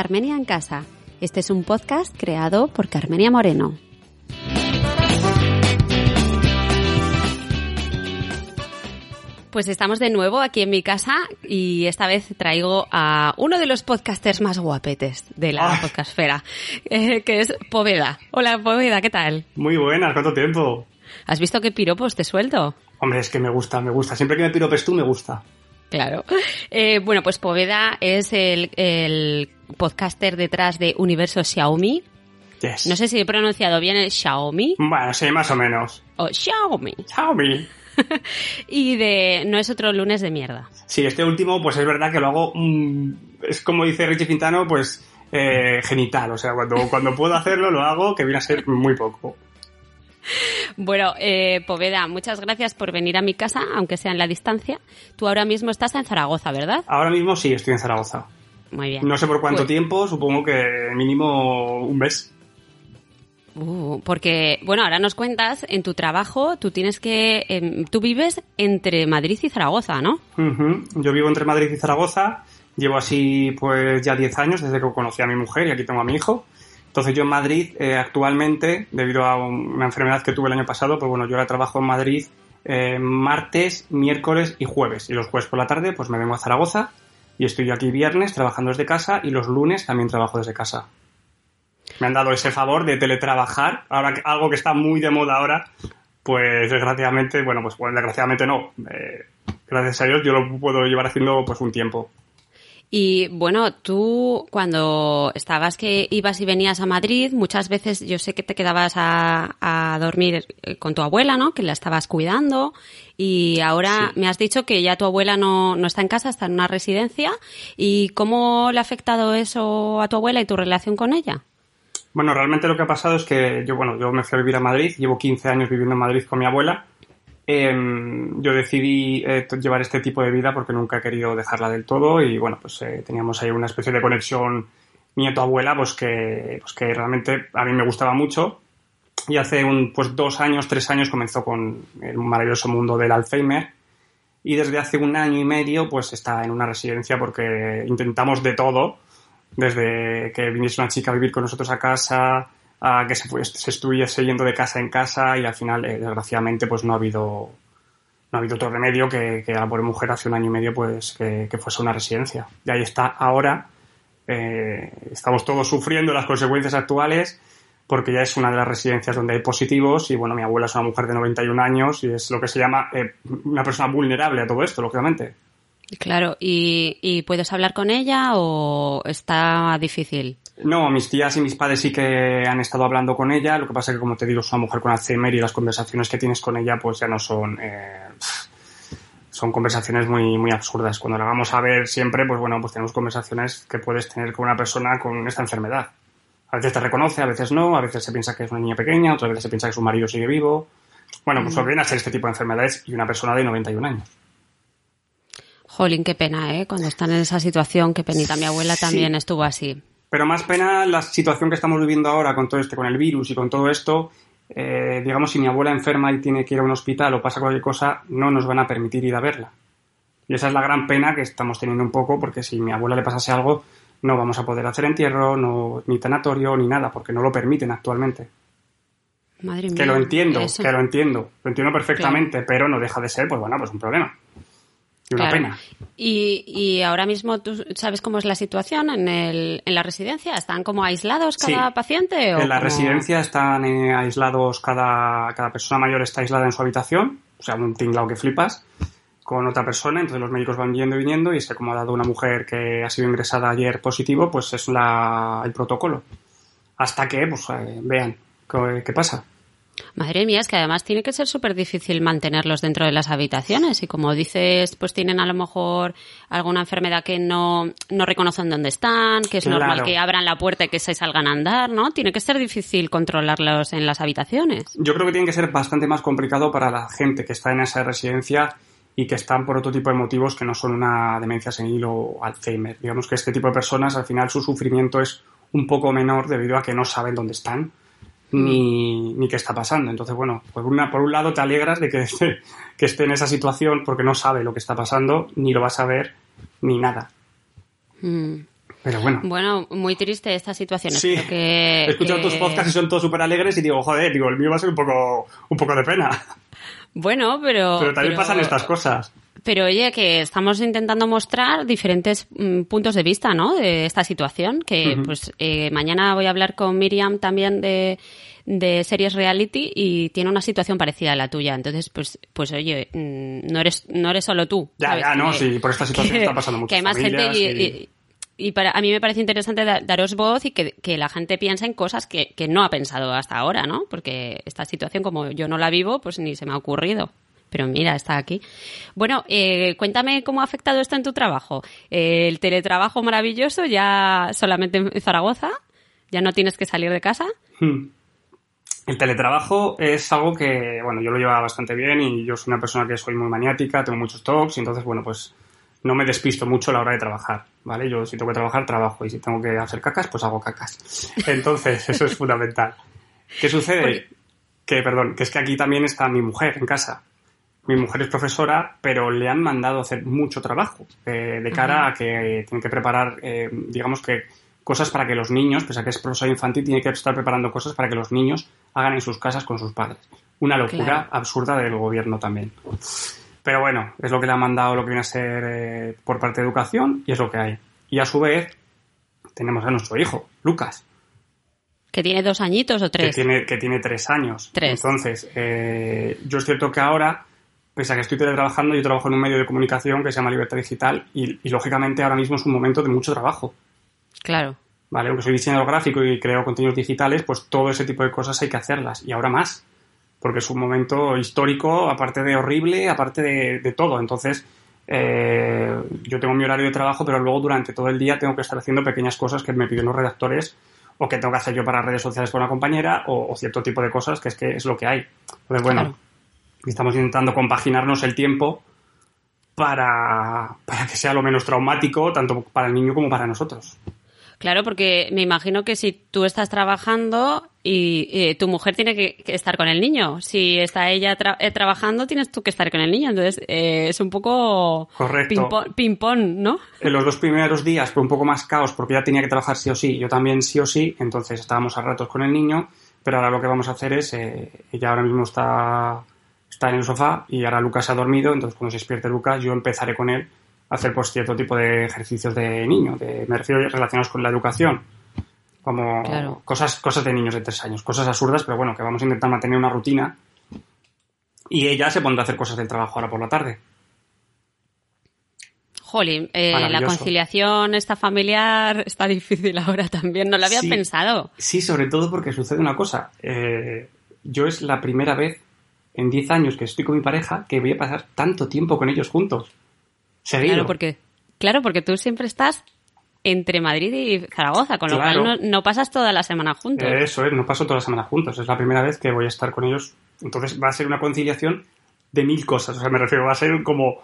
Carmenia en Casa. Este es un podcast creado por Carmenia Moreno. Pues estamos de nuevo aquí en mi casa y esta vez traigo a uno de los podcasters más guapetes de la Ah. podcastfera, eh, que es Poveda. Hola Poveda, ¿qué tal? Muy buenas, ¿cuánto tiempo? ¿Has visto qué piropos te suelto? Hombre, es que me gusta, me gusta. Siempre que me piropes tú, me gusta. Claro. Eh, bueno, pues Poveda es el, el podcaster detrás de Universo Xiaomi. Yes. No sé si he pronunciado bien el Xiaomi Bueno, sí, más o menos. o Xiaomi. Xiaomi. Y de No es otro lunes de mierda. Sí, este último, pues es verdad que lo hago. mm, es como dice Richie Fintano, pues eh, genital. O sea, cuando, cuando puedo hacerlo, lo hago, que viene a ser muy poco. Bueno, eh, Poveda, muchas gracias por venir a mi casa, aunque sea en la distancia. Tú ahora mismo estás en Zaragoza, ¿verdad? Ahora mismo sí, estoy en Zaragoza. Muy bien. No sé por cuánto Pues- tiempo, supongo que mínimo un mes. Uh, porque, bueno, ahora nos cuentas, en tu trabajo, tú tienes que... em, tú vives entre Madrid y Zaragoza, ¿no? Yo vivo entre Madrid y Zaragoza, llevo así pues ya 10 años desde que conocí a mi mujer y aquí tengo a mi hijo. Entonces yo en Madrid eh, actualmente, debido a un- una enfermedad que tuve el año pasado, pues bueno, yo ahora trabajo en Madrid eh, martes, miércoles y jueves. Y los jueves por la tarde pues me vengo a Zaragoza y estoy aquí viernes trabajando desde casa y los lunes también trabajo desde casa. Me han dado ese favor de teletrabajar, ahora algo que está muy de moda ahora, pues desgraciadamente, bueno, pues desgraciadamente no. Eh, gracias a Dios yo lo puedo llevar haciendo pues un tiempo. Y bueno, tú cuando estabas que ibas y venías a Madrid, muchas veces yo sé que te quedabas a, a dormir eh, con tu abuela, ¿no? Que la estabas cuidando. Y ahora Sí. me has dicho que ya tu abuela no, no está en casa, está en una residencia. ¿Y cómo le ha afectado eso a tu abuela y tu relación con ella? Bueno, realmente lo que ha pasado es que yo, bueno, yo me fui a vivir a Madrid, llevo 15 años viviendo en Madrid con mi abuela. Em, yo decidí eh, llevar este tipo de vida porque nunca he querido dejarla del todo y bueno, pues eh, teníamos ahí una especie de conexión nieto-abuela, pues que, pues que realmente a mí me gustaba mucho. Y hace un, pues dos años, tres años comenzó con el maravilloso mundo del Alzheimer. Y desde hace un año y medio, pues está en una residencia porque intentamos de todo desde que viniese una chica a vivir con nosotros a casa, que se, fue- se estuviese yendo de casa en casa y al final, eh, desgraciadamente, pues no ha habido no ha habido otro remedio que, que la pobre mujer hace un año y medio pues que, fuese una residencia. Y ahí está ahora. eh, estamos todos sufriendo las consecuencias actuales porque ya es una de las residencias donde hay positivos y bueno, mi abuela es una mujer de 91 años y es lo que se llama eh, una persona vulnerable a todo esto, lógicamente. Claro, ¿y, y puedes hablar con ella o está difícil? No, mis tías y mis padres sí que han estado hablando con ella. Lo que pasa es que, como te digo, es una mujer con Alzheimer y las conversaciones que tienes con ella, pues ya no son. eh, son conversaciones muy, muy absurdas. Cuando la vamos a ver siempre, pues bueno, pues tenemos conversaciones que puedes tener con una persona con esta enfermedad. A veces te reconoce, a veces no, a veces se piensa que es una niña pequeña, otras veces se piensa que su marido sigue vivo. Bueno, pues lo que viene a ser este tipo de enfermedades y una persona de 91 años. Jolín, qué pena, ¿eh? Cuando están en esa situación, qué penita. Mi abuela Sí. también estuvo así. Pero más pena la situación que estamos viviendo ahora con todo este, con el virus y con todo esto. eh, digamos, si mi abuela enferma y tiene que ir a un hospital o pasa cualquier cosa, no nos van a permitir ir a verla. Y esa es la gran pena que estamos teniendo un poco, porque si a mi abuela le pasase algo, no vamos a poder hacer entierro, no, ni tanatorio, ni nada, porque no lo permiten actualmente. Madre mía. Que lo entiendo, eso. que lo entiendo, lo entiendo perfectamente, pero no deja de ser, pues bueno, pues un problema. Y una Claro. pena. Y, y ahora mismo tú sabes cómo es la situación en, el, en la residencia. ¿Están como aislados cada Sí. paciente? O En la como- residencia están eh, aislados, cada, cada persona mayor está aislada en su habitación, o sea, un tinglao que flipas, con otra persona, entonces los médicos van yendo y viniendo, y sé como ha dado una mujer que ha sido ingresada ayer positivo, pues es la, el protocolo. Hasta que, pues, eh, vean qué, qué pasa. Madre mía, es que además tiene que ser súper difícil mantenerlos dentro de las habitaciones. Y como dices, pues tienen a lo mejor alguna enfermedad que no, no reconocen dónde están, que es Claro. normal que abran la puerta y que se salgan a andar, ¿no? Tiene que ser difícil controlarlos en las habitaciones. Yo creo que tiene que ser bastante más complicado para la gente que está en esa residencia y que están por otro tipo de motivos que no son una demencia senil o Alzheimer. Digamos que este tipo de personas, al final, su sufrimiento es un poco menor debido a que no saben dónde están ni, ni qué está pasando. Entonces, bueno, por, una, por un lado te alegras de que esté, que esté en esa situación porque no sabe lo que está pasando, ni lo va a saber, ni nada. Mm. Pero bueno. Bueno, muy triste esta situación. Sí, que, he escuchado que- tus podcasts y son todos súper alegres y digo, joder, digo, el mío va a ser un poco, un poco de pena. Bueno, pero... Pero también pasan estas cosas. Pero oye, que estamos intentando mostrar diferentes mm, puntos de vista, ¿no? De esta situación. Que pues eh, mañana voy a hablar con Miriam también de, de series reality y tiene una situación parecida a la tuya. Entonces, pues, pues oye, mm, no eres, no eres solo tú. Ya, ¿sabes? ya, no, Que- sí, por esta situación que- está pasando mucho. Que hay más gente y, y- y para, a mí me parece interesante da- daros voz y que, que la gente piense en cosas que, que no ha pensado hasta ahora, ¿no? Porque esta situación, como yo no la vivo, pues ni se me ha ocurrido. Pero mira, está aquí. Bueno, eh, cuéntame cómo ha afectado esto en tu trabajo. Eh, el teletrabajo maravilloso ya solamente en Zaragoza, ya no tienes que salir de casa. Hmm. El teletrabajo es algo que, bueno, yo lo llevaba bastante bien y yo soy una persona que soy muy maniática, tengo muchos talks y entonces, bueno, pues no me despisto mucho a la hora de trabajar, ¿vale? Yo si tengo que trabajar, trabajo y si tengo que hacer cacas, pues hago cacas. Entonces, eso es fundamental. ¿Qué sucede? Que, perdón, que es que aquí también está mi mujer en casa. Mi mujer es profesora, pero le han mandado hacer mucho trabajo eh, de cara a que tienen que preparar, eh, digamos que cosas para que los niños, pese a que es profesora infantil, tiene que estar preparando cosas para que los niños hagan en sus casas con sus padres. Una locura Claro. absurda del gobierno también. Pero bueno, es lo que le han mandado lo que viene a ser eh, por parte de educación y es lo que hay. Y a su vez, tenemos a nuestro hijo, Lucas, Que tiene dos añitos o que tres. tiene, que tiene tres años. Tres. Entonces, eh, yo es cierto que ahora, pese a que estoy teletrabajando, yo trabajo en un medio de comunicación que se llama Libertad Digital y, y, lógicamente ahora mismo es un momento de mucho trabajo. Claro. ¿Vale? Aunque soy diseñador gráfico y creo contenidos digitales, pues todo ese tipo de cosas hay que hacerlas. Y ahora más. Porque es un momento histórico, aparte de horrible, aparte de, de todo. Entonces, eh, yo tengo mi horario de trabajo, pero luego durante todo el día tengo que estar haciendo pequeñas cosas que me piden los redactores o que tengo que hacer yo para redes sociales con una compañera o, o cierto tipo de cosas que es que es lo que hay. Entonces, bueno, Claro. Estamos intentando compaginarnos el tiempo para, para que sea lo menos traumático, tanto para el niño como para nosotros. Claro, porque me imagino que si tú estás trabajando y, eh, tu mujer tiene que, que estar con el niño, si está ella tra- eh, trabajando, tienes tú que estar con el niño. Entonces, eh, es un poco ping-pong, ¿no? En los dos primeros días fue un poco más caos porque ya tenía que trabajar sí o sí, yo también sí o sí, entonces estábamos a ratos con el niño, pero ahora lo que vamos a hacer es, eh, ella ahora mismo está, está en el sofá y ahora Lucas ha dormido, entonces cuando se despierte Lucas yo empezaré con él a hacer pues cierto tipo de ejercicios de niño, de, me refiero relacionados con la educación, como Claro. cosas, cosas de niños de tres años, cosas absurdas, pero bueno, que vamos a intentar mantener una rutina y ella se pondrá a hacer cosas del trabajo ahora por la tarde. Jolín, eh, la conciliación esta familiar está difícil ahora también. No lo había Sí. pensado. Sí, sobre todo porque sucede una cosa. Eh, yo es la primera vez en 10 años que estoy con mi pareja que voy a pasar tanto tiempo con ellos juntos. Seguido. Claro, porque, claro, porque tú siempre estás entre Madrid y Zaragoza, con lo Claro. cual no, no pasas toda la semana juntos. Eso es, no paso toda la semana juntos. Es la primera vez que voy a estar con ellos. Entonces va a ser una conciliación de mil cosas. O sea, me refiero, va a ser como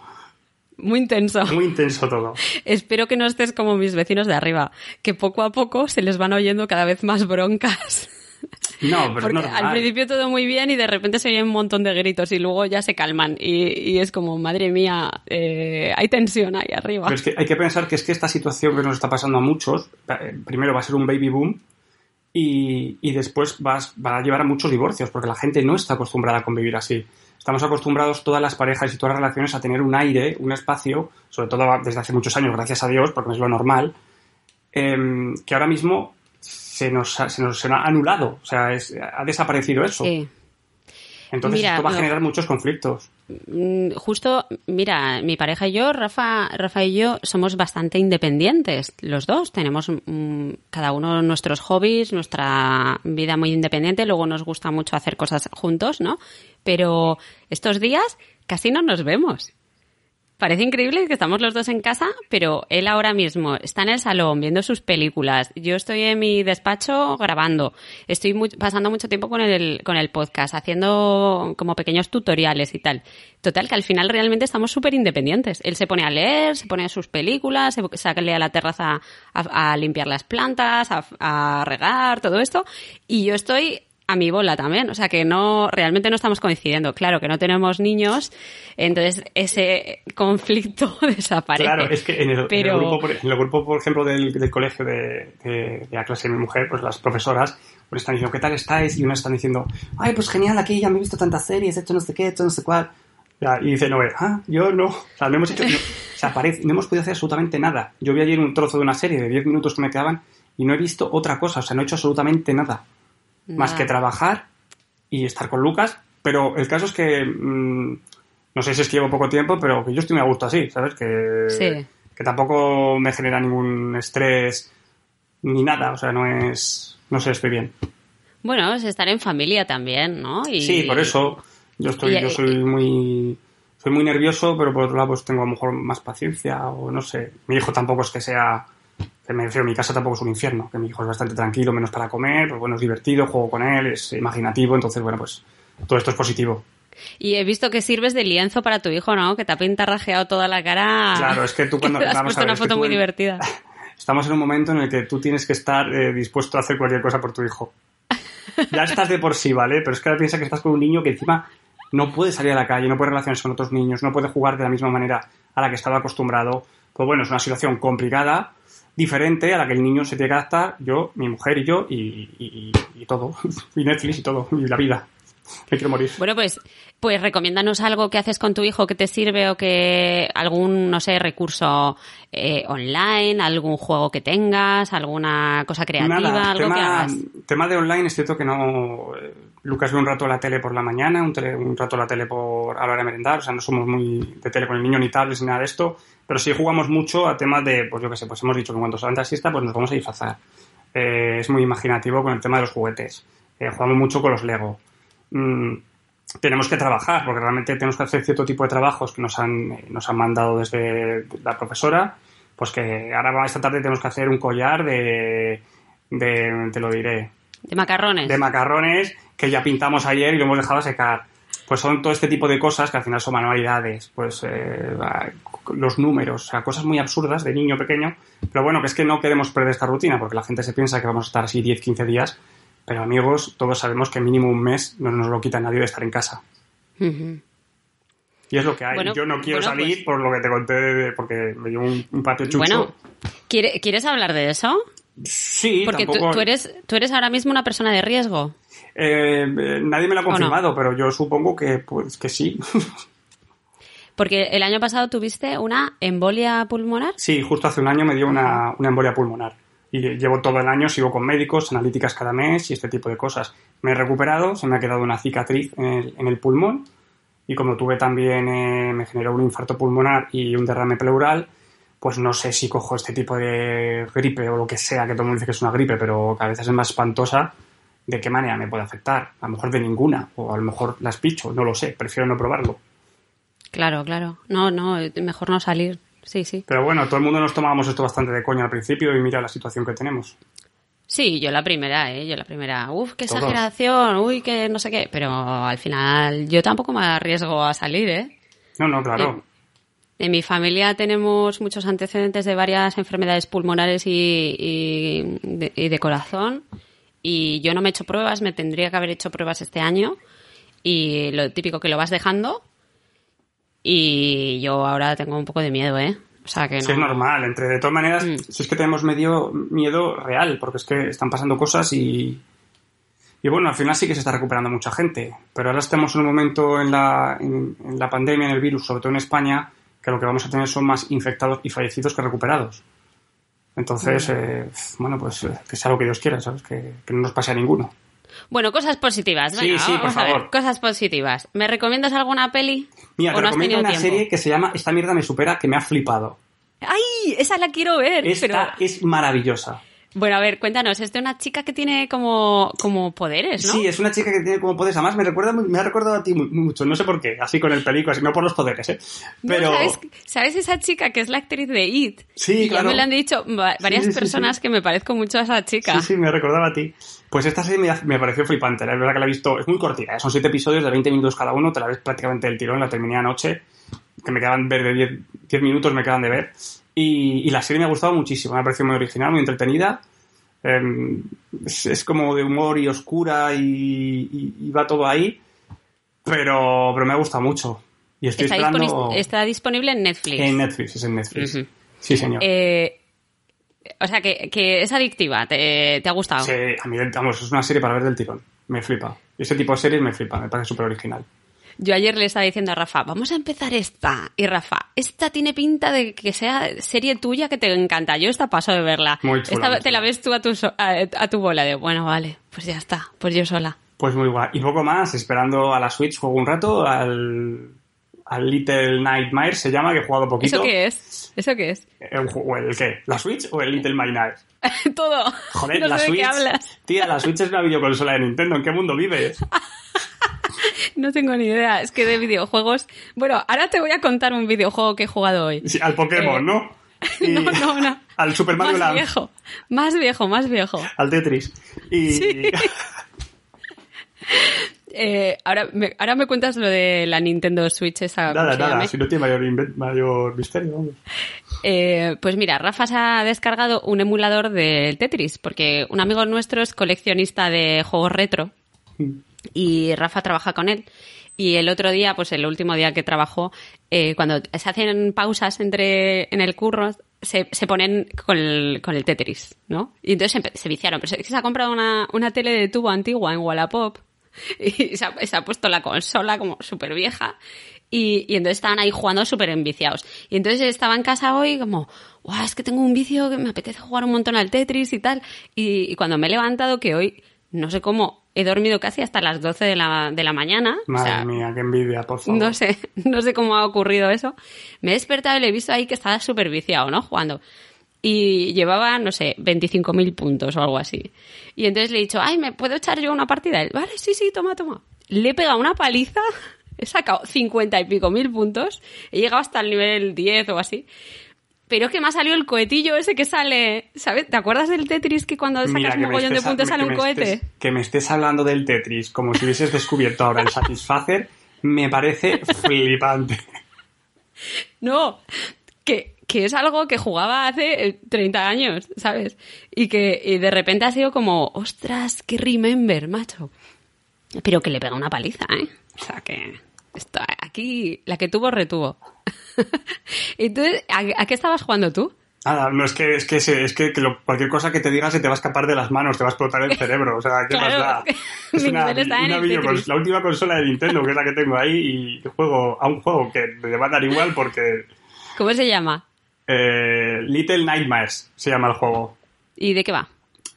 Muy intenso. muy intenso todo. Espero que no estés como mis vecinos de arriba, que poco a poco se les van oyendo cada vez más broncas. No, pero Porque normal. al principio todo muy bien y de repente se oyen un montón de gritos y luego ya se calman. Y, y es como, madre mía, eh, hay tensión ahí arriba. Pero es que hay que pensar que es que esta situación que nos está pasando a muchos, eh, primero va a ser un baby boom y, y después va, a- va a llevar a muchos divorcios, porque la gente no está acostumbrada a convivir así. Estamos acostumbrados todas las parejas y todas las relaciones a tener un aire, un espacio, sobre todo desde hace muchos años, gracias a Dios, porque no es lo normal, em, que ahora mismo se nos, ha, se nos ha anulado, o sea, es- ha desaparecido eso. Sí. Entonces Mira, esto va a no. generar muchos conflictos. Mm, Justo, mira, mi pareja y yo, Rafa, Rafa y yo, somos bastante independientes, los dos. Tenemos mm, cada uno nuestros hobbies, nuestra vida muy independiente. Luego nos gusta mucho hacer cosas juntos, ¿no? Pero estos días casi no nos vemos. Parece increíble que estamos los dos en casa, pero él ahora mismo está en el salón viendo sus películas. Yo estoy en mi despacho grabando. Estoy pasando mucho tiempo con el, con el podcast, haciendo como pequeños tutoriales y tal. Total, que al final realmente estamos súper independientes. Él se pone a leer, se pone a sus películas, se sale a la terraza a, limpiar las plantas, a regar, todo esto. Y yo estoy a mi bola también. O sea que no, realmente no estamos coincidiendo. Claro que no tenemos niños, entonces ese conflicto desaparece. Claro, es que en el, grupo, por, en el grupo, por ejemplo, del, colegio de, de, la clase de mi mujer, pues las profesoras pues están diciendo, ¿qué tal estáis? Y unas están diciendo, ay, pues genial, aquí ya me he visto tantas series, he hecho no sé qué, he hecho no sé cuál. y dice Noé, ah, yo no. O sea, no hemos hecho, no, no hemos podido hacer absolutamente nada. Yo vi ayer un trozo de una serie de 10 minutos que me quedaban y no he visto otra cosa, o sea, no he hecho absolutamente nada más que trabajar y estar con Lucas. Pero el caso es que, mm, no sé si es que llevo poco tiempo, pero que yo estoy muy a gusto así, ¿sabes? Que, que tampoco me genera ningún estrés ni nada, o sea, no es, no sé, estoy bien. Bueno, es estar en familia también, ¿no? Y, sí, por eso yo estoy, yo soy muy, soy muy nervioso, pero por otro lado pues tengo a lo mejor más paciencia o no sé. Mi hijo tampoco es que sea me refiero, mi casa tampoco es un infierno, que mi hijo es bastante tranquilo, menos para comer, pues bueno, es divertido, juego con él, es imaginativo, entonces bueno, pues todo esto es positivo. Y he visto que sirves de lienzo para tu hijo, ¿no? Que te ha pintarrajeado toda la cara. Claro, es que tú cuando... has puesto una foto muy divertida. Estamos en un momento en el que tú tienes que estar eh, dispuesto a hacer cualquier cosa por tu hijo. Ya estás de por sí, ¿vale? Pero es que ahora piensa que estás con un niño que encima no puede salir a la calle, no puede relacionarse con otros niños, no puede jugar de la misma manera a la que estaba acostumbrado. Pues bueno, es una situación complicada, diferente a la que el niño se tiene que adaptar, yo, mi mujer y yo, y, y, todo, y Netflix y todo, y la vida. Me quiero morir. Bueno, pues, pues recomiéndanos algo que haces con tu hijo que te sirve o que algún, no sé, recurso eh, online, algún juego que tengas, alguna cosa creativa, algo tema, que hagas. Tema de online es cierto que no. Eh, Lucas ve un rato la tele por la mañana, un, un rato la tele por a la hora de merendar, o sea, no somos muy de tele con el niño ni tablets ni nada de esto. Pero sí jugamos mucho a temas de, pues yo qué sé, pues hemos dicho que cuando se levanta siesta, pues nos vamos a disfrazar. Eh, es muy imaginativo con el tema de los juguetes. Eh, jugamos mucho con los Lego. Mm, tenemos que trabajar, porque realmente tenemos que hacer cierto tipo de trabajos que nos han, eh, nos han mandado desde la profesora. Pues que ahora esta tarde tenemos que hacer un collar de, de te lo diré. De macarrones. De macarrones que ya pintamos ayer y lo hemos dejado secar pues son todo este tipo de cosas que al final son manualidades, pues eh, los números, o sea, cosas muy absurdas de niño pequeño, pero bueno, que es que no queremos perder esta rutina, porque la gente se piensa que vamos a estar así 10, 15 días, pero amigos, todos sabemos que mínimo un mes no nos lo quita nadie de estar en casa. Y es lo que hay. Yo no quiero salir pues por lo que te conté, porque me dio un, patio chucho. Bueno, ¿quieres hablar de eso? Sí, porque tú, eres, tú eres ahora mismo una persona de riesgo. Eh, nadie me lo ha confirmado, pero yo supongo que, pues, que sí. Porque el año pasado tuviste una embolia pulmonar. Sí, justo hace un año me dio una, embolia pulmonar. Y llevo todo el año, sigo con médicos, analíticas cada mes y este tipo de cosas. Me he recuperado, se me ha quedado una cicatriz en el, pulmón. Y como tuve también, eh, me generó un infarto pulmonar y un derrame pleural, pues no sé si cojo este tipo de gripe o lo que sea, que todo el mundo dice que es una gripe, pero que a veces es más espantosa de qué manera me puede afectar. A lo mejor de ninguna, o a lo mejor las picho, no lo sé, prefiero no probarlo. Claro, claro. No, no, mejor no salir. Sí, sí. Pero bueno, todo el mundo nos tomábamos esto bastante de coña al principio y mira la situación que tenemos. Sí, yo la primera, ¿eh? Yo la primera. Uf, qué exageración, uy, que no sé qué. Pero al final yo tampoco me arriesgo a salir, ¿eh? No, no, claro. En, mi familia tenemos muchos antecedentes de varias enfermedades pulmonares y, y de corazón y yo no me he hecho pruebas, me tendría que haber hecho pruebas este año y lo típico que lo vas dejando y yo ahora tengo un poco de miedo, ¿eh? O sea que no... Sí, es normal. Entre, de todas maneras, mm. si es que tenemos medio miedo real, porque es que están pasando cosas y... Y bueno, al final sí que se está recuperando mucha gente, pero ahora estamos en un momento en la, en la pandemia, en el virus, sobre todo en España, que lo que vamos a tener son más infectados y fallecidos que recuperados. Entonces, eh, bueno, pues eh, que sea lo que Dios quiera, ¿sabes? Que, no nos pase a ninguno. Bueno, cosas positivas. sí, sí, por favor. cosas positivas. ¿Me recomiendas alguna peli? Mira, te recomiendo una serie que se llama Esta mierda me supera, que me ha flipado. ¡Ay! Esa la quiero ver. Esta es maravillosa. Bueno, a ver, cuéntanos, es de una chica que tiene como, como poderes, ¿no? Sí, es una chica que tiene como poderes. Además, me recuerda me ha recordado a ti mucho, no sé por qué, así con el película, así no por los poderes, ¿eh? Pero... ¿sabes, esa chica que es la actriz de It? Sí, claro. Ya me lo han dicho varias personas que me parezco mucho a esa chica. Sí, sí, me recordaba a ti. Pues esta serie me, pareció flipante, es verdad que la he visto, es muy cortita, ¿eh? son siete episodios de 20 minutos cada uno, te la ves prácticamente del tirón, la terminé anoche, que me quedan ver de 10, 10 minutos, me quedan de ver. Y, y la serie me ha gustado muchísimo, me ha parecido muy original, muy entretenida Em, es, es como de humor y oscura y, y- y va todo ahí, pero, pero me ha gustado mucho. Y estoy Está, esperando disponi- está disponible en Netflix. en Netflix, es en Netflix. Sí, señor. Eh, o sea, que, que es adictiva, te, te ha gustado. Sí, a mí, vamos, es una serie para ver del tirón. Me flipa. Ese tipo de series me flipa, me parece súper original. Yo ayer le estaba diciendo a Rafa, vamos a empezar esta. Y Rafa, esta tiene pinta de que sea serie tuya que te encanta. Yo esta paso de verla. Muy chula, Esta muy te la ves tú a tu, so- a, a tu bola de, bueno, vale, pues ya está, pues yo sola. Pues muy guay. Y poco más, esperando a la Switch, juego un rato al, al Little Nightmares, se llama, que he jugado poquito. ¿Eso qué es? ¿Eso qué es? ¿El, ju- el qué? ¿La Switch o el Little Nightmares? Todo. Joder, no la sé Switch. de qué hablas. Tía, la Switch es una videoconsola de Nintendo. ¿En qué mundo vives? No tengo ni idea. Es que de videojuegos. Bueno, ahora te voy a contar un videojuego que he jugado hoy. Sí, al Pokémon, Eh, ¿no? Y No, no, no. Al Super Mario Más Land. viejo. Más viejo, más viejo. Al Tetris. Y. Eh, ahora, me, ahora me cuentas lo de la Nintendo Switch esa. ¿cómo nada, nada, si no tiene mayor, mayor misterio, vamos. Eh, pues mira, Rafa se ha descargado un emulador del Tetris, porque un amigo nuestro es coleccionista de juegos retro y Rafa trabaja con él. Y el otro día, pues el último día que trabajó, eh, cuando se hacen pausas entre en el curro, se, se ponen con el, con el Tetris, ¿no? Y entonces se viciaron. Pero se, se ha comprado una, una tele de tubo antigua en Wallapop y se ha, se ha puesto la consola como súper vieja y, y entonces estaban ahí jugando súper enviciados. Y entonces estaba en casa hoy como, guau, es que tengo un vicio que me apetece jugar un montón al Tetris y tal. Y, y cuando me he levantado, que hoy, no sé cómo, he dormido casi hasta las 12 de la, de la mañana. o Madre sea, mía, qué envidia, por favor. no sé, no sé cómo ha ocurrido eso. Me he despertado y le he visto ahí que estaba súper viciado, ¿no? Jugando. Y llevaba, no sé, 25.000 puntos o algo así. Y entonces le he dicho, ay, ¿me puedo echar yo una partida? Él, vale, sí, sí, toma, toma. Le he pegado una paliza, he sacado 50 y pico mil puntos, he llegado hasta el nivel 10 o así. Pero es que me ha salido el cohetillo ese que sale, ¿sabes? ¿Te acuerdas del Tetris que cuando sacas un mogollón de puntos sale un cohete? estés- que me estés hablando del Tetris como si hubieses descubierto ahora el Satisfacer, me parece flipante. No, que, que es algo que jugaba hace eh, 30 años, ¿sabes? Y que y de repente ha sido como, ostras, qué remember, macho. Pero que le pega una paliza, ¿eh? O sea que esto, aquí la que tuvo, retuvo. Entonces, ¿a, a qué estabas jugando tú? Nada, no es que es que, es que, que lo- cualquier cosa que te diga se te va a escapar de las manos, te va a explotar el cerebro. O sea, ¿qué Claro, más da? es videocons- Tetris. la última consola de Nintendo, que es la que tengo ahí, y juego a un juego que me va a dar igual porque ¿Cómo se llama? Eh, Little Nightmares se llama el juego. ¿Y de qué va?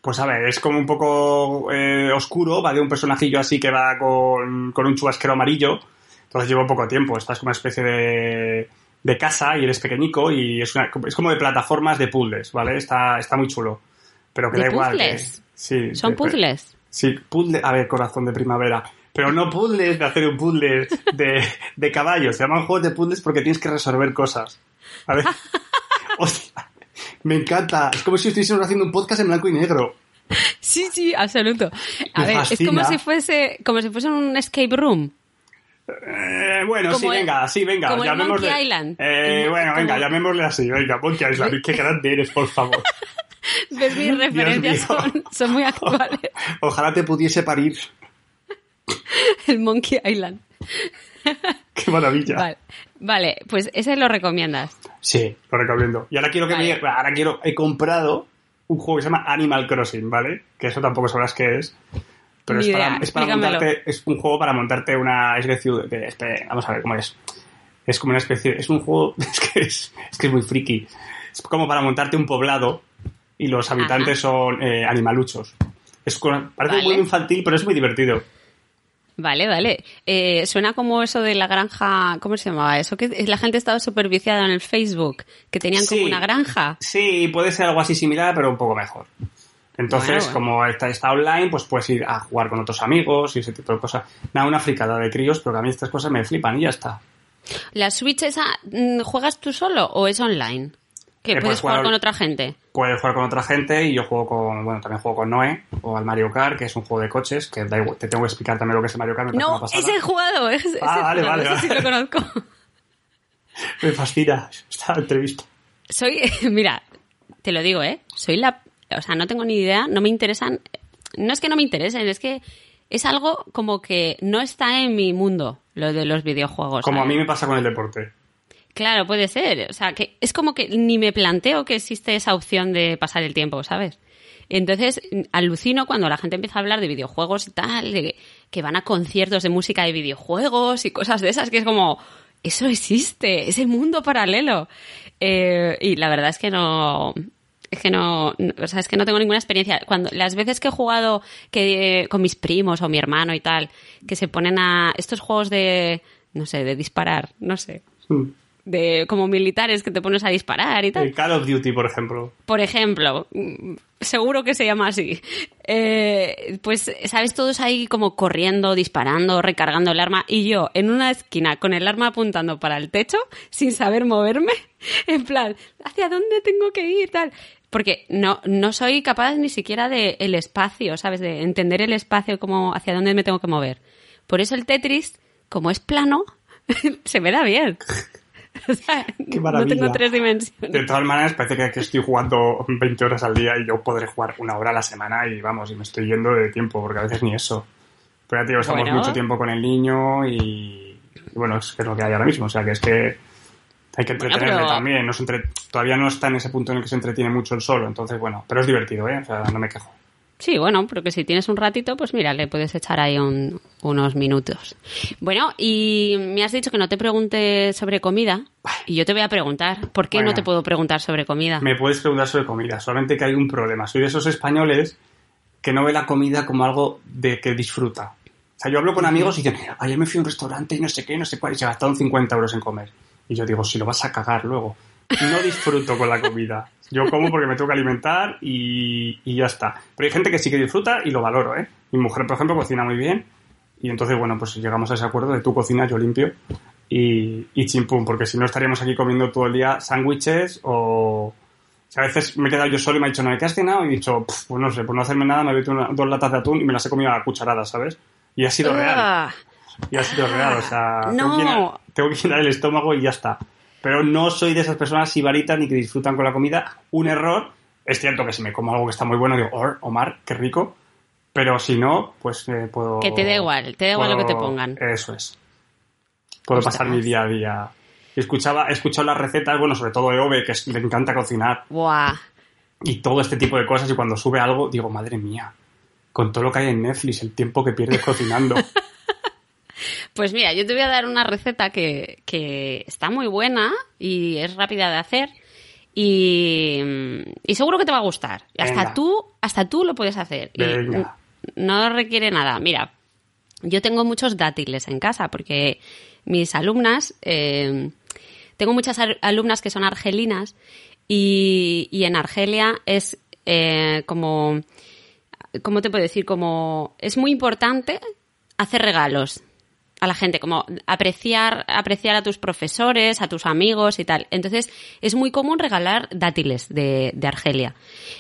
Pues a ver, es como un poco eh, oscuro, va de un personajillo así que va con, con un chubasquero amarillo. Entonces llevo poco tiempo, estás como una especie de, de casa y eres pequeñico y es, una- es como de plataformas de puzzles, ¿vale? Está, está muy chulo. Pero que ¿De da igual. que- puzzles? sí. ¿Son de- puzzles? Sí, puzzle, a ver, corazón de primavera. Pero no puzzles de hacer un puzzle de, de caballos. Se llaman juegos de puzzles porque tienes que resolver cosas. A ver. Hostia, me encanta. Es como si estuviésemos haciendo un podcast en blanco y negro. Sí, sí, absoluto. A ver, es como si fuese, como si fuese un escape room. Eh, bueno, Como sí, el- venga, sí, venga. como el llamémosle. Monkey Island. Eh, El- bueno, como- venga, llamémosle así. Venga, Monkey Island. Qué grande eres, por favor. ¿Ves? Mis referencias son, son muy actuales. Ojalá te pudiese parir. El Monkey Island. Qué maravilla. Vale. Vale, pues ese lo recomiendas. Sí, lo recomiendo. Y ahora quiero que Vale. me... Ahora quiero... He comprado un juego que se llama Animal Crossing, ¿vale? Que eso tampoco sabrás qué es. Pero es para, es para montarte... Es un juego para montarte una... Es decir, de- vamos a ver cómo es. Es como una especie... Es un juego... Es que es, es, que es muy friki. Es como para montarte un poblado y los habitantes son eh, animaluchos. Es parece Vale. muy infantil, pero es muy divertido. Vale, vale. Eh, suena como eso de la granja, ¿cómo se llamaba eso? Que la gente estaba súper viciada en el Facebook, que tenían como una granja. Sí, puede ser algo así similar, pero un poco mejor. Entonces, Bueno, bueno. como está, está online, pues puedes ir a jugar con otros amigos y ese tipo de cosas. Nada, una fricada de críos, pero que a mí estas cosas me flipan y ya está. ¿La Switch esa mm, juegas tú solo o es online? Que Eh, puedes puedes jugar jugar- con otra gente. Puedes jugar con otra gente y yo juego con, bueno, también juego con Noé o al Mario Kart, que es un juego de coches, que da igual, te tengo que explicar también lo que es el Mario Kart. me No, ese he jugado. ese Ah, vale, vale, sí vale. lo conozco. Me fascina esta entrevista. Soy, mira, te lo digo, ¿eh? Soy la, o sea, no tengo ni idea, no me interesan, no es que no me interesen, es que es algo como que no está en mi mundo, lo de los videojuegos. Como a mí me pasa con el deporte. Claro, puede ser. O sea, que es como que ni me planteo que existe esa opción de pasar el tiempo, ¿sabes? Entonces, alucino cuando la gente empieza a hablar de videojuegos y tal, de que, van a conciertos de música de videojuegos y cosas de esas, que es como, eso existe, ese mundo paralelo. Eh, y la verdad es que no, es que no, o sea, es que no tengo ninguna experiencia. Cuando las veces que he jugado que con mis primos o mi hermano y tal, que se ponen a estos juegos de, no sé, de disparar, no sé, Mm. De como militares que te pones a disparar y tal. El Call of Duty, por ejemplo. Por ejemplo, seguro que se llama así. Eh, pues, ¿sabes? Todos ahí como corriendo, disparando, recargando el arma y yo en una esquina con el arma apuntando para el techo sin saber moverme. En plan, ¿hacia dónde tengo que ir? Tal. Porque no, no soy capaz ni siquiera de el espacio, ¿sabes? De entender el espacio como hacia dónde me tengo que mover. Por eso el Tetris, como es plano, se me da bien. O sea, Qué no maravilla. tengo tres dimensiones. De todas maneras, parece que, estoy jugando 20 horas al día y yo podré jugar una hora a la semana y vamos, y me estoy yendo de tiempo, porque a veces ni eso. Pero ya te digo, estamos Bueno. mucho tiempo con el niño y, y bueno, es que es lo que hay ahora mismo. O sea, que es que hay que Bueno, entretenerle pero- también. No se entre- Todavía no está en ese punto en el que se entretiene mucho el solo, entonces bueno, pero es divertido, ¿eh? O sea, no me quejo. Sí, bueno, pero que si tienes un ratito, pues mira, le puedes echar ahí un- unos minutos. Bueno, y me has dicho que no te pregunte sobre comida, y yo te voy a preguntar, ¿por qué Bueno. no te puedo preguntar sobre comida? Me puedes preguntar sobre comida, solamente que hay un problema. Soy de esos españoles que no ve la comida como algo de que disfruta. O sea, yo hablo con amigos y dicen, ayer me fui a un restaurante y no sé qué, no sé cuál, y se gastaron 50 euros en comer. Y yo digo, si lo vas a cagar luego. No disfruto con la comida. Yo como porque me tengo que alimentar y, y ya está. Pero hay gente que sí que disfruta y lo valoro, ¿eh? Mi mujer, por ejemplo, cocina muy bien. Y entonces, bueno, pues llegamos a ese acuerdo de tú cocinas, yo limpio. Y, y chimpum, porque si no estaríamos aquí comiendo todo el día sándwiches o... sea, a veces me he quedado yo solo y me ha dicho, ¿no qué has cenado? Y he dicho, "Pf, pues no sé, por no hacerme nada me he bebido una- dos latas de atún y me las he comido a la cucharada, ¿sabes? Y ha sido real. Ah, Y ha sido real, o sea, No. tengo, que llenar, tengo que llenar el estómago y ya está. Pero no soy de esas personas sibaritas ni que disfrutan con la comida. Un error, es cierto que si me como algo que está muy bueno, digo, "Oh, Omar, qué rico. Pero si no, pues eh, puedo... Que te dé igual, te da igual lo que te pongan. Eso es. Puedo Ostras. pasar mi día a día. Escuchaba, he escuchado las recetas, bueno, sobre todo de Ove, que es- le encanta cocinar, buah. y todo este tipo de cosas, y cuando sube algo, digo, madre mía, con todo lo que hay en Netflix, el tiempo que pierdes cocinando. Pues mira, yo te voy a dar una receta que, que está muy buena y es rápida de hacer. Y, y seguro que te va a gustar. Hasta tú, hasta tú lo puedes hacer. Y no requiere nada. Mira, yo tengo muchos dátiles en casa porque mis alumnas, eh, tengo muchas al- alumnas que son argelinas y, y en Argelia es eh, como, ¿cómo te puedo decir? Como es muy importante hacer regalos a la gente, como apreciar, apreciar a tus profesores, a tus amigos y tal. Entonces, es muy común regalar dátiles de, de Argelia.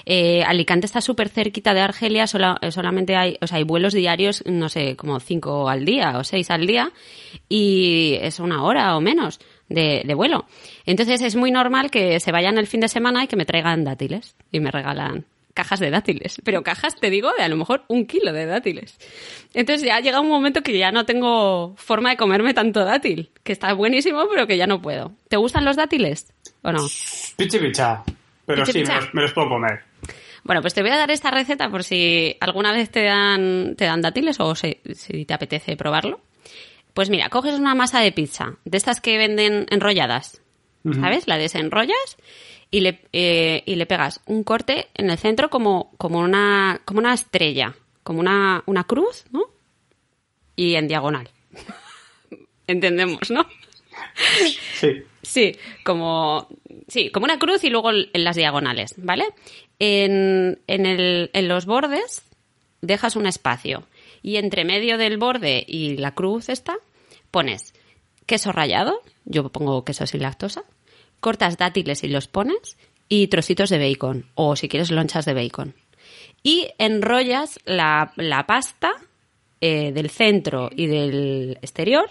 Eh, Alicante está súper cerquita de Argelia, eh, solamente hay, o sea, hay vuelos diarios, no sé, como cinco al día o seis al día, y es una hora o menos de, de vuelo. Entonces, es muy normal que se vayan el fin de semana y que me traigan dátiles y me regalan cajas de dátiles. Pero cajas, te digo, de a lo mejor un kilo de dátiles. Entonces ya llega un momento que ya no tengo forma de comerme tanto dátil, que está buenísimo, pero que ya no puedo. ¿Te gustan los dátiles o no? Pichi picha. Pero Pichi sí, picha. Me, los, me los puedo comer. Bueno, pues te voy a dar esta receta por si alguna vez te dan, te dan dátiles o si, si te apetece probarlo. Pues mira, coges una masa de pizza, de estas que venden enrolladas, ¿sabes? La desenrollas y le, eh, y le pegas un corte en el centro como, como, una, como una estrella, como una, una cruz, ¿no? Y en diagonal. Entendemos, ¿no? Sí. Sí, como, sí, como una cruz y luego en las diagonales, ¿vale? En, en, el, en los bordes dejas un espacio y entre medio del borde y la cruz esta pones queso rallado, yo pongo queso sin lactosa, cortas dátiles y los pones y trocitos de bacon o si quieres lonchas de bacon. Y enrollas la, la pasta eh, del centro y del exterior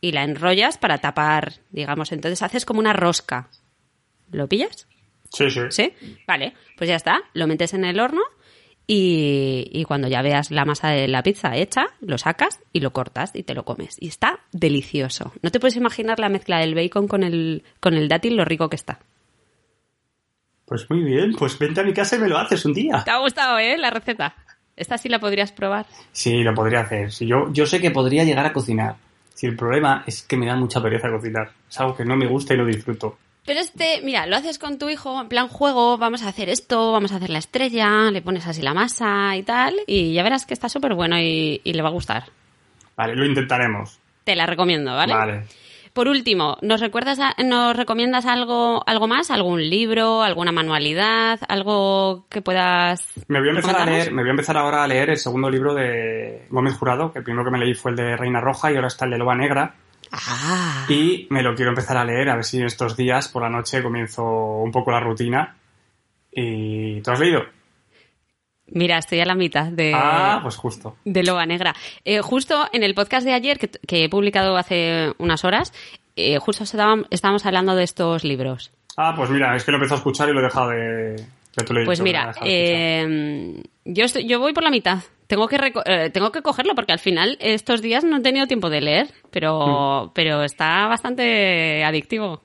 y la enrollas para tapar, digamos, entonces haces como una rosca. ¿Lo pillas? Sí, sí. ¿Sí? Vale, pues ya está. Lo metes en el horno y, y cuando ya veas la masa de la pizza hecha, lo sacas y lo cortas y te lo comes. Y está delicioso. No te puedes imaginar la mezcla del bacon con el, con el dátil, lo rico que está. Pues muy bien, pues vente a mi casa y me lo haces un día. ¿Te ha gustado, eh, la receta? Esta sí la podrías probar. Sí, lo podría hacer. Si yo, yo sé que podría llegar a cocinar. Si el problema es que me da mucha pereza cocinar. Es algo que no me gusta y lo disfruto. Pero este, mira, lo haces con tu hijo, en plan juego, vamos a hacer esto, vamos a hacer la estrella, le pones así la masa y tal, y ya verás que está súper bueno y, y le va a gustar. Vale, lo intentaremos. Te la recomiendo, ¿vale? Vale. Por último, ¿nos recuerdas, a- nos recomiendas algo, algo más? ¿Algún libro, alguna manualidad, algo que pudas? Me voy a empezar a leer, me voy a empezar ahora a leer el segundo libro de Gómez Jurado, que el primero que me leí fue el de Reina Roja y ahora está el de Loba Negra. Ah, Y me lo quiero empezar a leer, a ver si en estos días por la noche comienzo un poco la rutina. ¿Y tú has leído? mira, estoy a la mitad de, Ah, pues justo. de Loba Negra. Eh, justo en el podcast de ayer, que, que he publicado hace unas horas, eh, justo estábamos, hablando de estos libros. Ah, pues mira, es que lo empezó a escuchar y lo he dejado de... de Pues mira, eh, yo, estoy- yo voy por la mitad. Tengo que, reco- eh, tengo que cogerlo porque al final estos días no he tenido tiempo de leer, pero, pero está bastante adictivo.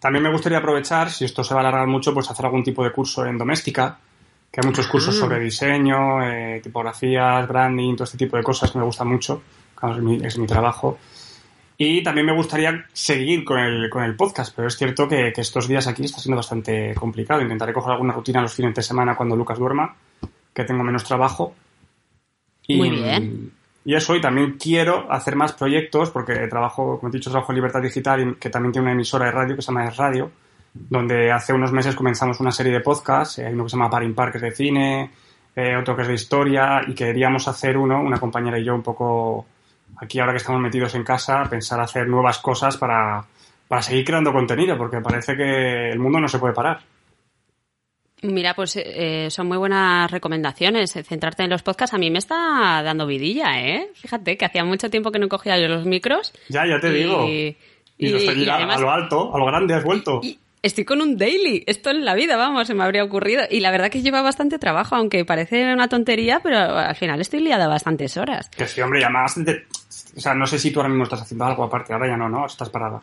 También me gustaría aprovechar, si esto se va a alargar mucho, pues hacer algún tipo de curso en doméstica, que hay muchos cursos Ah. sobre diseño, eh, tipografías, branding, todo este tipo de cosas que me gustan mucho, Claro, es mi, es mi trabajo. Y también me gustaría seguir con el, con el podcast, pero es cierto que, que estos días aquí está siendo bastante complicado. Intentaré coger alguna rutina los fines de semana cuando Lucas duerma, que tengo menos trabajo. Y, Muy bien. Y eso, y también quiero hacer más proyectos, porque trabajo, como he dicho, trabajo en Libertad Digital, que también tiene una emisora de radio que se llama Es Radio, donde hace unos meses comenzamos una serie de podcasts. eh, Hay uno que se llama Parin Park, que es de cine, eh, otro que es de historia, y queríamos hacer uno, una compañera y yo, un poco aquí ahora que estamos metidos en casa, pensar hacer nuevas cosas para, para seguir creando contenido, porque parece que el mundo no se puede parar. Mira, pues eh, son muy buenas recomendaciones. Eh, Centrarte en los podcasts a mí me está dando vidilla, ¿eh? Fíjate que hacía mucho tiempo que no cogía yo los micros. Ya, ya te digo. Y, Y, lo estoy y a- además- a lo alto, a lo grande has vuelto. estoy con un daily. Esto en la vida, vamos, se me habría ocurrido. Y la verdad que lleva bastante trabajo, aunque parece una tontería, pero al final estoy liada bastantes horas. Que sí, hombre, y además, de- o sea, no sé si tú ahora mismo estás haciendo algo aparte, ahora ya no, ¿no? Estás parada.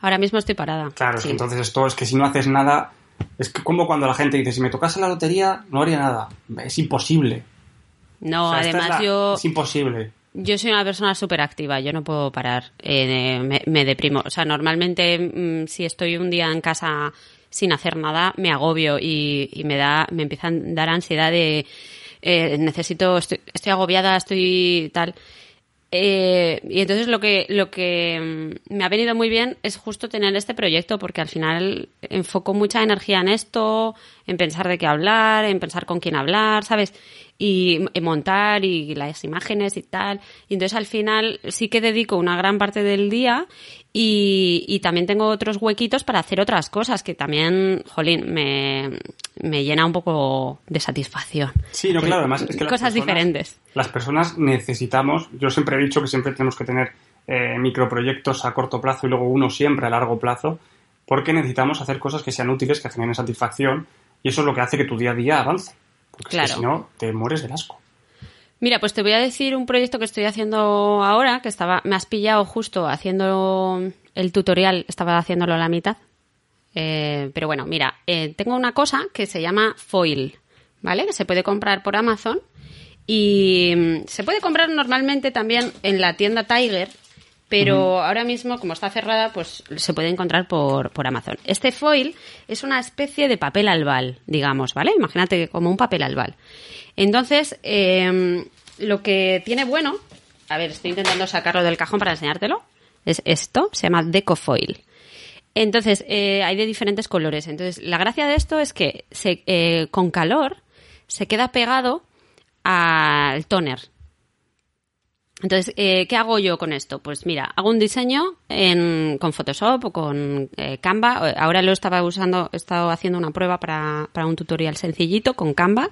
Ahora mismo estoy parada. Claro, Sí. entonces esto es que si no haces nada, es que como cuando la gente dice, si me tocase la lotería, no haría nada. Es imposible. No, O sea, esta es además la- yo... Es imposible. Yo soy una persona súper activa, yo no puedo parar, eh, me, me deprimo. O sea, normalmente mm, si estoy un día en casa sin hacer nada, me agobio y, y me da, me empiezan a dar ansiedad de eh, necesito, estoy, estoy agobiada, estoy tal. Eh, y entonces lo que, lo que mm, me ha venido muy bien es justo tener este proyecto, porque al final enfoco mucha energía en esto, en pensar de qué hablar, en pensar con quién hablar, ¿sabes? Y montar y las imágenes y tal. Y entonces al final sí que dedico una gran parte del día y, y también tengo otros huequitos para hacer otras cosas que también, jolín, me, me llena un poco de satisfacción. Sí, no, claro, además es que las Cosas personas- diferentes. Las personas necesitamos, yo siempre he dicho que siempre tenemos que tener eh, microproyectos a corto plazo y luego uno siempre a largo plazo, porque necesitamos hacer cosas que sean útiles, que generen satisfacción, y eso es lo que hace que tu día a día avance. Porque es que Claro. si no, te mueres del asco. Mira, pues te voy a decir un proyecto que estoy haciendo ahora, que estaba, me has pillado justo haciendo el tutorial, estaba haciéndolo a la mitad. Eh, pero bueno, mira, eh, tengo una cosa que se llama foil, ¿vale? Que se puede comprar por Amazon y mm, se puede comprar normalmente también en la tienda Tiger, pero ahora mismo, como está cerrada, pues se puede encontrar por, por Amazon. Este foil es una especie de papel albal, digamos, ¿vale? Imagínate que como un papel albal. Entonces, eh, lo que tiene bueno, a ver, estoy intentando sacarlo del cajón para enseñártelo, es esto, se llama Decofoil. Entonces, eh, hay de diferentes colores. Entonces, la gracia de esto es que se, eh, con calor se queda pegado al toner. Entonces, eh, ¿qué hago yo con esto? Pues mira, hago un diseño en, con Photoshop o con eh, Canva. Ahora lo estaba usando, he estado haciendo una prueba para, para un tutorial sencillito con Canva.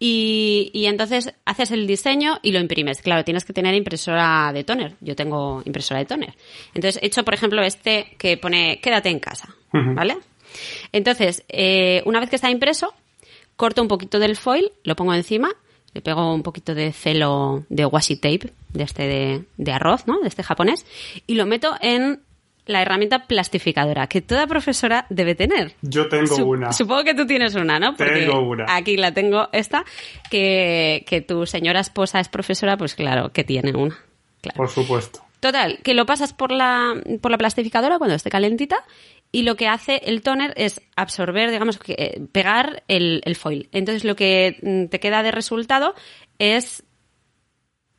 Y, y entonces haces el diseño y lo imprimes. Claro, tienes que tener impresora de toner. Yo tengo impresora de toner. Entonces he hecho, por ejemplo, este que pone quédate en casa. ¿vale? Entonces, eh, una vez que está impreso, corto un poquito del foil, lo pongo encima, le pego un poquito de celo de washi tape, de este de, de arroz, ¿no? De este japonés, y lo meto en la herramienta plastificadora que toda profesora debe tener. Yo tengo Sup- una. Supongo que tú tienes una, ¿no? Porque Tengo una. Aquí la tengo esta, que, que tu señora esposa es profesora, pues claro, que tiene una. Claro. Por supuesto. Total, que lo pasas por la, por la plastificadora cuando esté calentita y lo que hace el toner es absorber, digamos, eh, pegar el, el foil. Entonces lo que mm, te queda de resultado es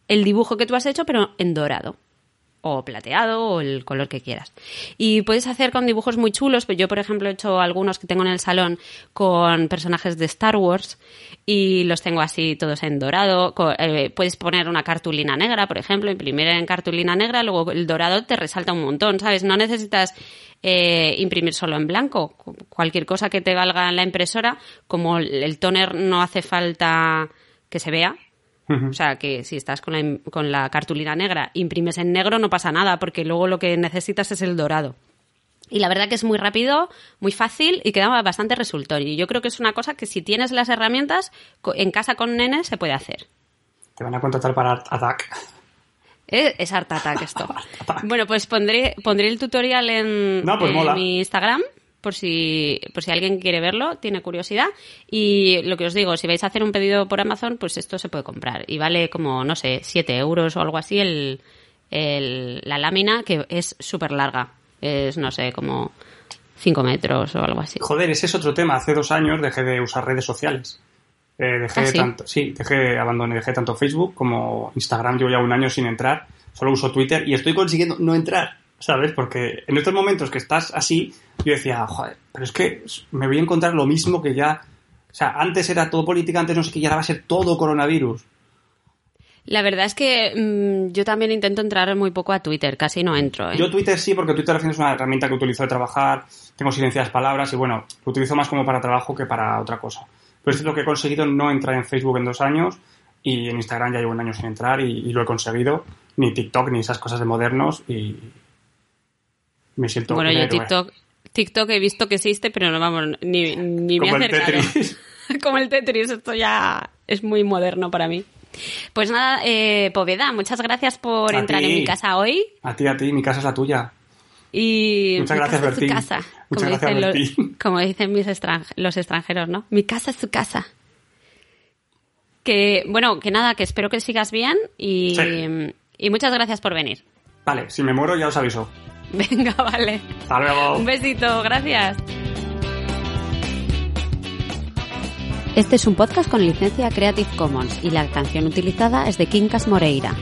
el dibujo que tú has hecho, pero en dorado. O plateado, o el color que quieras. Y puedes hacer con dibujos muy chulos. Pues yo, por ejemplo, he hecho algunos que tengo en el salón con personajes de Star Wars y los tengo así todos en dorado. Eh, puedes poner una cartulina negra, por ejemplo, imprimir en cartulina negra, luego el dorado te resalta un montón, ¿sabes? No necesitas eh, imprimir solo en blanco. Cu- Cualquier cosa que te valga la impresora, como el toner no hace falta que se vea, o sea, que si estás con la, con la cartulina negra, imprimes en negro, no pasa nada, porque luego lo que necesitas es el dorado. Y la verdad que es muy rápido, muy fácil y queda bastante resultón. Y yo creo que es una cosa que si tienes las herramientas, en casa con nenes se puede hacer. Te van a contratar para Art Attack. Eh, Es Art Attack esto. Bueno, pues pondré, pondré el tutorial en, No, pues en mi Instagram por si, por si alguien quiere verlo, tiene curiosidad. Y lo que os digo, si vais a hacer un pedido por Amazon, pues esto se puede comprar. Y vale como, no sé, 7 euros o algo así el, el- la lámina, que es súper larga. Es, no sé, como 5 metros o algo así. Joder, ese es otro tema. Hace dos años dejé de usar redes sociales. Eh, dejé ¿Ah, sí? tanto, sí, dejé, abandoné, dejé tanto Facebook como Instagram. Llevo ya un año sin entrar. Solo uso Twitter y estoy consiguiendo no entrar, ¿sabes? Porque en estos momentos que estás así, yo decía, joder, pero es que me voy a encontrar lo mismo que ya. O sea, antes era todo política, antes no sé qué, y ahora va a ser todo coronavirus. La verdad es que mm, yo también intento entrar muy poco a Twitter, casi no entro. ¿eh? Yo Twitter sí, porque Twitter al final es una herramienta que utilizo de trabajar, tengo silenciadas palabras y bueno, lo utilizo más como para trabajo que para otra cosa. Pero es lo que he conseguido no entrar en Facebook en dos años y en Instagram ya llevo un año sin entrar y, y lo he conseguido. Ni TikTok ni esas cosas de modernos y me siento Bueno, yo. TikTok, TikTok he visto que existe, pero no vamos, ni, ni me he Como el acercado. Tetris. Como el Tetris, esto ya es muy moderno para mí. Pues nada, eh, Poveda, muchas gracias por A entrar en mi casa hoy. A ti, a ti, mi casa es la tuya. Y Muchas mi gracias, casa es tu casa, Muchas como gracias, dicen, los, Bertín. como dicen mis extran- los extranjeros, ¿no? Mi casa es tu casa. Que, bueno, que nada, que espero que sigas bien y, Sí. y muchas gracias por venir. Vale, si me muero ya os aviso. Venga, vale. Hasta luego. Un besito, gracias. Este es un podcast con licencia Creative Commons y la canción utilizada es de Quincas Moreira.